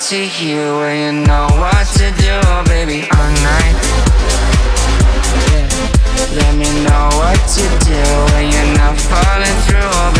to you, well you know what to do, oh baby, all night. Let me know what to do when you're not falling through.